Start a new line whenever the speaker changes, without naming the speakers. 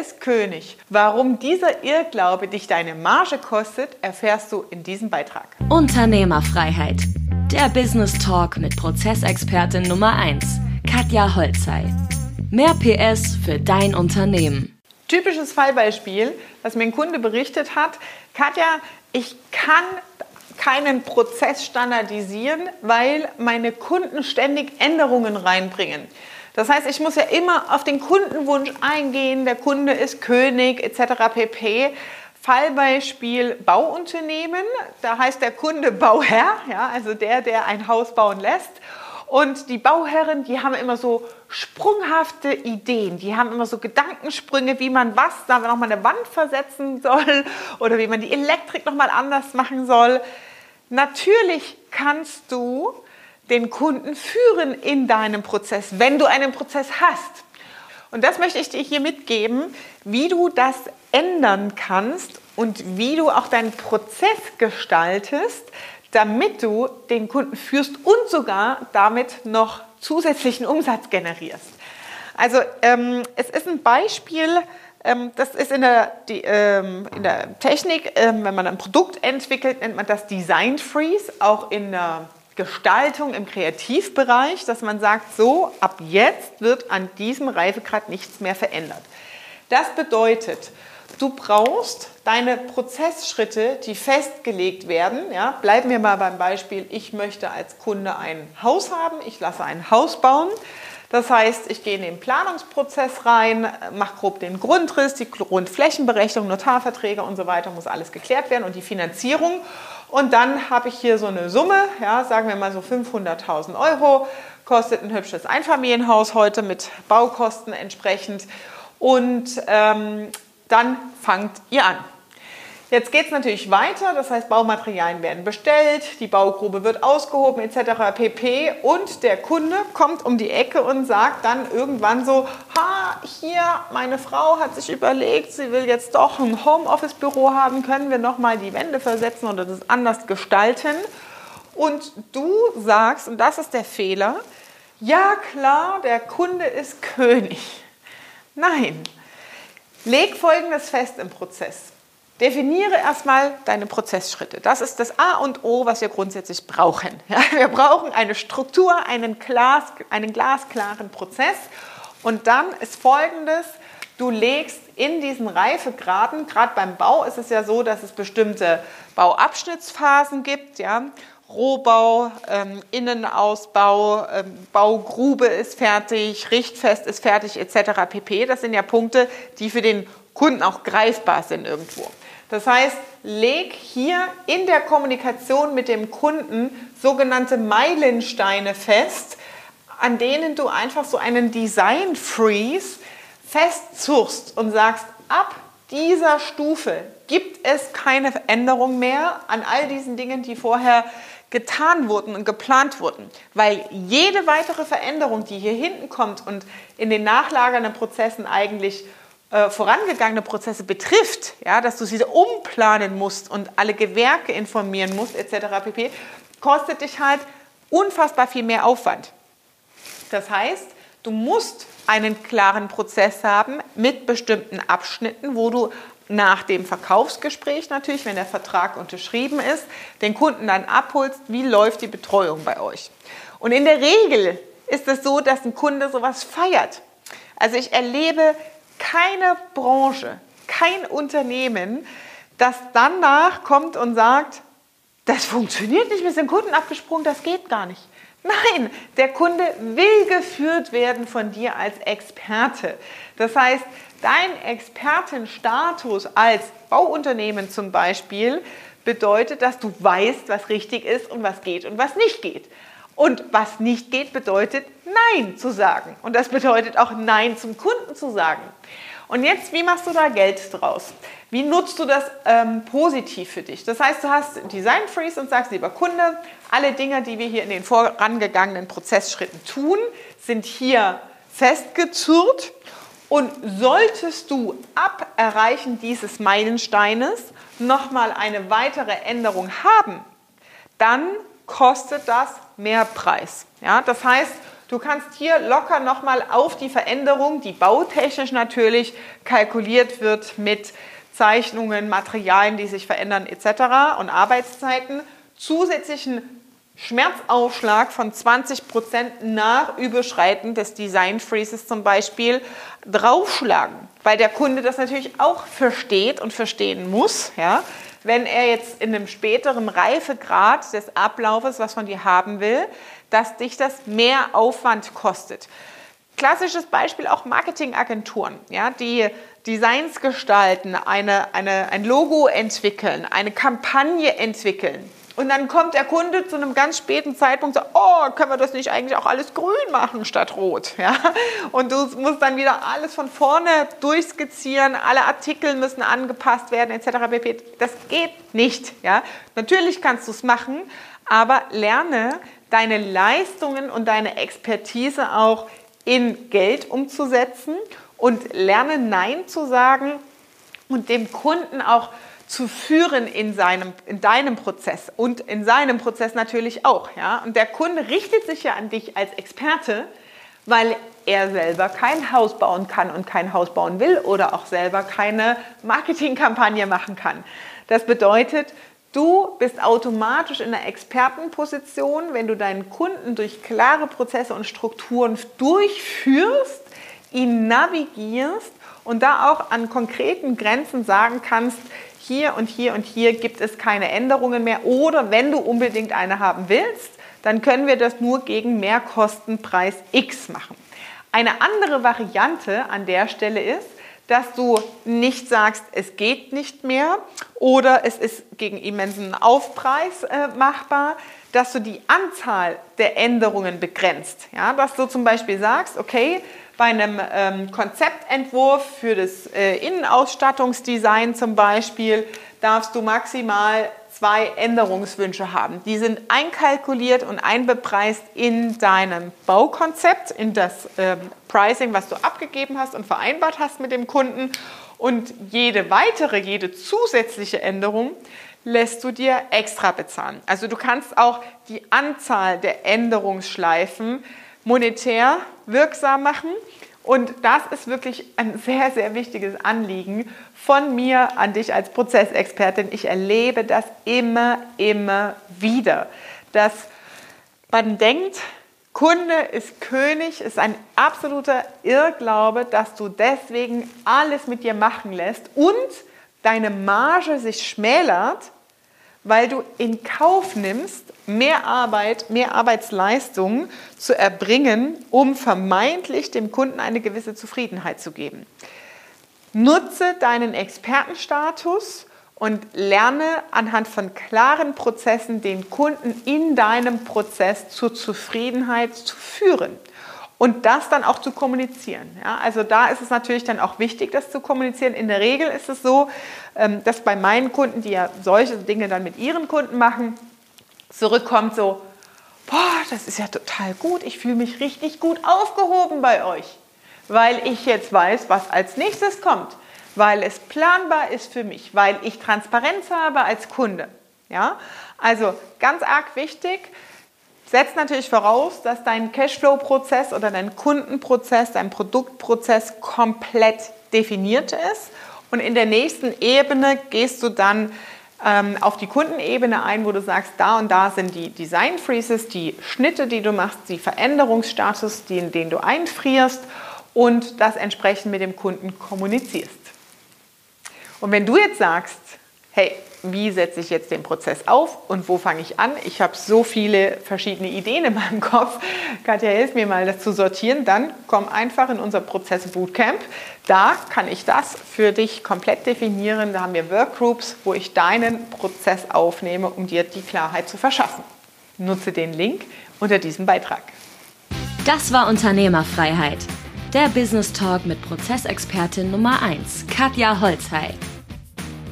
ist König. Warum dieser Irrglaube dich deine Marge kostet, erfährst du in diesem Beitrag.
Unternehmerfreiheit. Der Business Talk mit Prozessexpertin Nummer 1, Katja Holzei. Mehr PS für dein Unternehmen.
Typisches Fallbeispiel, was mir ein Kunde berichtet hat. Katja, ich kann keinen Prozess standardisieren, weil meine Kunden ständig Änderungen reinbringen. Das heißt, ich muss ja immer auf den Kundenwunsch eingehen, der Kunde ist König etc. pp. Fallbeispiel Bauunternehmen, da heißt der Kunde Bauherr, ja, also der, der ein Haus bauen lässt. Und die Bauherren, die haben immer so sprunghafte Ideen, die haben immer so Gedankensprünge, wie man was, da nochmal eine Wand versetzen soll oder wie man die Elektrik nochmal anders machen soll. Natürlich kannst du den Kunden führen in deinem Prozess, wenn du einen Prozess hast. Und das möchte ich dir hier mitgeben, wie du das ändern kannst und wie du auch deinen Prozess gestaltest, damit du den Kunden führst und sogar damit noch zusätzlichen Umsatz generierst. Also ähm, es ist ein Beispiel, ähm, das ist in der, die, ähm, in der Technik, ähm, wenn man ein Produkt entwickelt, nennt man das Design Freeze, auch in der Gestaltung im Kreativbereich, dass man sagt, so, ab jetzt wird an diesem Reifegrad nichts mehr verändert. Das bedeutet, du brauchst deine Prozessschritte, die festgelegt werden. Ja, bleiben wir mal beim Beispiel, ich möchte als Kunde ein Haus haben, ich lasse ein Haus bauen. Das heißt, ich gehe in den Planungsprozess rein, mache grob den Grundriss, die Grundflächenberechnung, Notarverträge und so weiter, muss alles geklärt werden und die Finanzierung. Und dann habe ich hier so eine Summe, ja, sagen wir mal so 500.000 Euro, kostet ein hübsches Einfamilienhaus heute mit Baukosten entsprechend. Und ähm, dann fangt ihr an. Jetzt geht es natürlich weiter, das heißt Baumaterialien werden bestellt, die Baugrube wird ausgehoben etc. pp. Und der Kunde kommt um die Ecke und sagt dann irgendwann so, ha, hier, meine Frau hat sich überlegt, sie will jetzt doch ein Homeoffice-Büro haben, können wir nochmal die Wände versetzen oder das anders gestalten? Und du sagst, und das ist der Fehler, ja klar, der Kunde ist König. Nein, leg Folgendes fest im Prozess. Definiere erstmal deine Prozessschritte. Das ist das A und O, was wir grundsätzlich brauchen. Ja, wir brauchen eine Struktur, einen, Glas, einen glasklaren Prozess. Und dann ist Folgendes, du legst in diesen Reifegraden, gerade beim Bau ist es ja so, dass es bestimmte Bauabschnittsphasen gibt. Ja? Rohbau, ähm, Innenausbau, ähm, Baugrube ist fertig, Richtfest ist fertig etc. pp. Das sind ja Punkte, die für den Kunden auch greifbar sind irgendwo. Das heißt, leg hier in der Kommunikation mit dem Kunden sogenannte Meilensteine fest, an denen du einfach so einen Design Freeze festzurst und sagst, ab dieser Stufe gibt es keine Änderung mehr an all diesen Dingen, die vorher getan wurden und geplant wurden. Weil jede weitere Veränderung, die hier hinten kommt und in den nachlagernden Prozessen eigentlich äh, vorangegangene Prozesse betrifft, ja, dass du sie umplanen musst und alle Gewerke informieren musst, etc. pp., kostet dich halt unfassbar viel mehr Aufwand. Das heißt, du musst einen klaren Prozess haben mit bestimmten Abschnitten, wo du nach dem Verkaufsgespräch natürlich, wenn der Vertrag unterschrieben ist, den Kunden dann abholst, wie läuft die Betreuung bei euch. Und in der Regel ist es so, dass ein Kunde sowas feiert. Also ich erlebe keine Branche, kein Unternehmen, das danach kommt und sagt, das funktioniert nicht, wir sind Kunden abgesprungen, das geht gar nicht. Nein, der Kunde will geführt werden von dir als Experte. Das heißt, dein Expertenstatus als Bauunternehmen zum Beispiel bedeutet, dass du weißt, was richtig ist und was geht und was nicht geht. Und was nicht geht, bedeutet Nein zu sagen. Und das bedeutet auch Nein zum Kunden zu sagen. Und jetzt, wie machst du da Geld draus? Wie nutzt du das ähm, positiv für dich? Das heißt, du hast Design Freeze und sagst, lieber Kunde, alle Dinge, die wir hier in den vorangegangenen Prozessschritten tun, sind hier festgezurrt. Und solltest du ab Erreichen dieses Meilensteines nochmal eine weitere Änderung haben, dann kostet das mehr Preis. Ja, das heißt, Du kannst hier locker nochmal auf die Veränderung, die bautechnisch natürlich kalkuliert wird mit Zeichnungen, Materialien, die sich verändern etc. und Arbeitszeiten, zusätzlichen Schmerzaufschlag von 20% nach Überschreiten des Design Freezes zum Beispiel draufschlagen, weil der Kunde das natürlich auch versteht und verstehen muss, ja, wenn er jetzt in einem späteren Reifegrad des Ablaufes was von dir haben will, dass dich das mehr Aufwand kostet. Klassisches Beispiel auch Marketingagenturen, ja, die Designs gestalten, eine, eine, ein Logo entwickeln, eine Kampagne entwickeln. Und dann kommt der Kunde zu einem ganz späten Zeitpunkt und sagt, oh, können wir das nicht eigentlich auch alles grün machen statt rot? Ja? Und du musst dann wieder alles von vorne durchskizzieren, alle Artikel müssen angepasst werden etc. Das geht nicht. Ja? Natürlich kannst du es machen, aber lerne deine Leistungen und deine Expertise auch in Geld umzusetzen und lerne Nein zu sagen und dem Kunden auch zu führen in, seinem, in deinem Prozess und in seinem Prozess natürlich auch. Ja? Und der Kunde richtet sich ja an dich als Experte, weil er selber kein Haus bauen kann und kein Haus bauen will oder auch selber keine Marketingkampagne machen kann. Das bedeutet, du bist automatisch in einer Expertenposition, wenn du deinen Kunden durch klare Prozesse und Strukturen durchführst, ihn navigierst und da auch an konkreten Grenzen sagen kannst, hier und hier und hier gibt es keine Änderungen mehr oder wenn du unbedingt eine haben willst, dann können wir das nur gegen Mehrkostenpreis X machen. Eine andere Variante an der Stelle ist, dass du nicht sagst, es geht nicht mehr oder es ist gegen immensen Aufpreis äh, machbar, dass du die Anzahl der Änderungen begrenzt. Ja, dass du zum Beispiel sagst, okay, bei einem ähm, Konzeptentwurf für das äh, Innenausstattungsdesign zum Beispiel darfst du maximal zwei Änderungswünsche haben. Die sind einkalkuliert und einbepreist in deinem Baukonzept, in das ähm, Pricing, was du abgegeben hast und vereinbart hast mit dem Kunden. Und jede weitere, jede zusätzliche Änderung lässt du dir extra bezahlen. Also du kannst auch die Anzahl der Änderungsschleifen monetär wirksam machen. Und das ist wirklich ein sehr, sehr wichtiges Anliegen von mir an dich als Prozessexpertin. Ich erlebe das immer, immer wieder, dass man denkt, Kunde ist König, ist ein absoluter Irrglaube, dass du deswegen alles mit dir machen lässt und deine Marge sich schmälert, weil du in Kauf nimmst, mehr Arbeit, mehr Arbeitsleistung zu erbringen, um vermeintlich dem Kunden eine gewisse Zufriedenheit zu geben. Nutze deinen Expertenstatus und lerne anhand von klaren Prozessen den Kunden in deinem Prozess zur Zufriedenheit zu führen und das dann auch zu kommunizieren. Ja, also da ist es natürlich dann auch wichtig, das zu kommunizieren. In der Regel ist es so, ähm, dass bei meinen Kunden, die ja solche Dinge dann mit ihren Kunden machen, zurückkommt so, boah, das ist ja total gut, ich fühle mich richtig gut aufgehoben bei euch, weil ich jetzt weiß, was als nächstes kommt, weil es planbar ist für mich, weil ich Transparenz habe als Kunde. Ja? Also ganz arg wichtig, setzt natürlich voraus, dass dein Cashflow-Prozess oder dein Kundenprozess, dein Produktprozess komplett definiert ist. Und in der nächsten Ebene gehst du dann ähm, auf die Kundenebene ein, wo du sagst, da und da sind die Design Freezes, die Schnitte, die du machst, die Veränderungsstatus, den, den du einfrierst und das entsprechend mit dem Kunden kommunizierst. Und wenn du jetzt sagst, hey, wie setze ich jetzt den Prozess auf und wo fange ich an? Ich habe so viele verschiedene Ideen in meinem Kopf. Katja, hilf mir mal, das zu sortieren. Dann komm einfach in unser Prozess Bootcamp. Da kann ich das für dich komplett definieren. Da haben wir Workgroups, wo ich deinen Prozess aufnehme, um dir die Klarheit zu verschaffen. Nutze den Link unter diesem Beitrag.
Das war Unternehmerfreiheit. Der Business Talk mit Prozessexpertin Nummer 1, Katja Holzhey.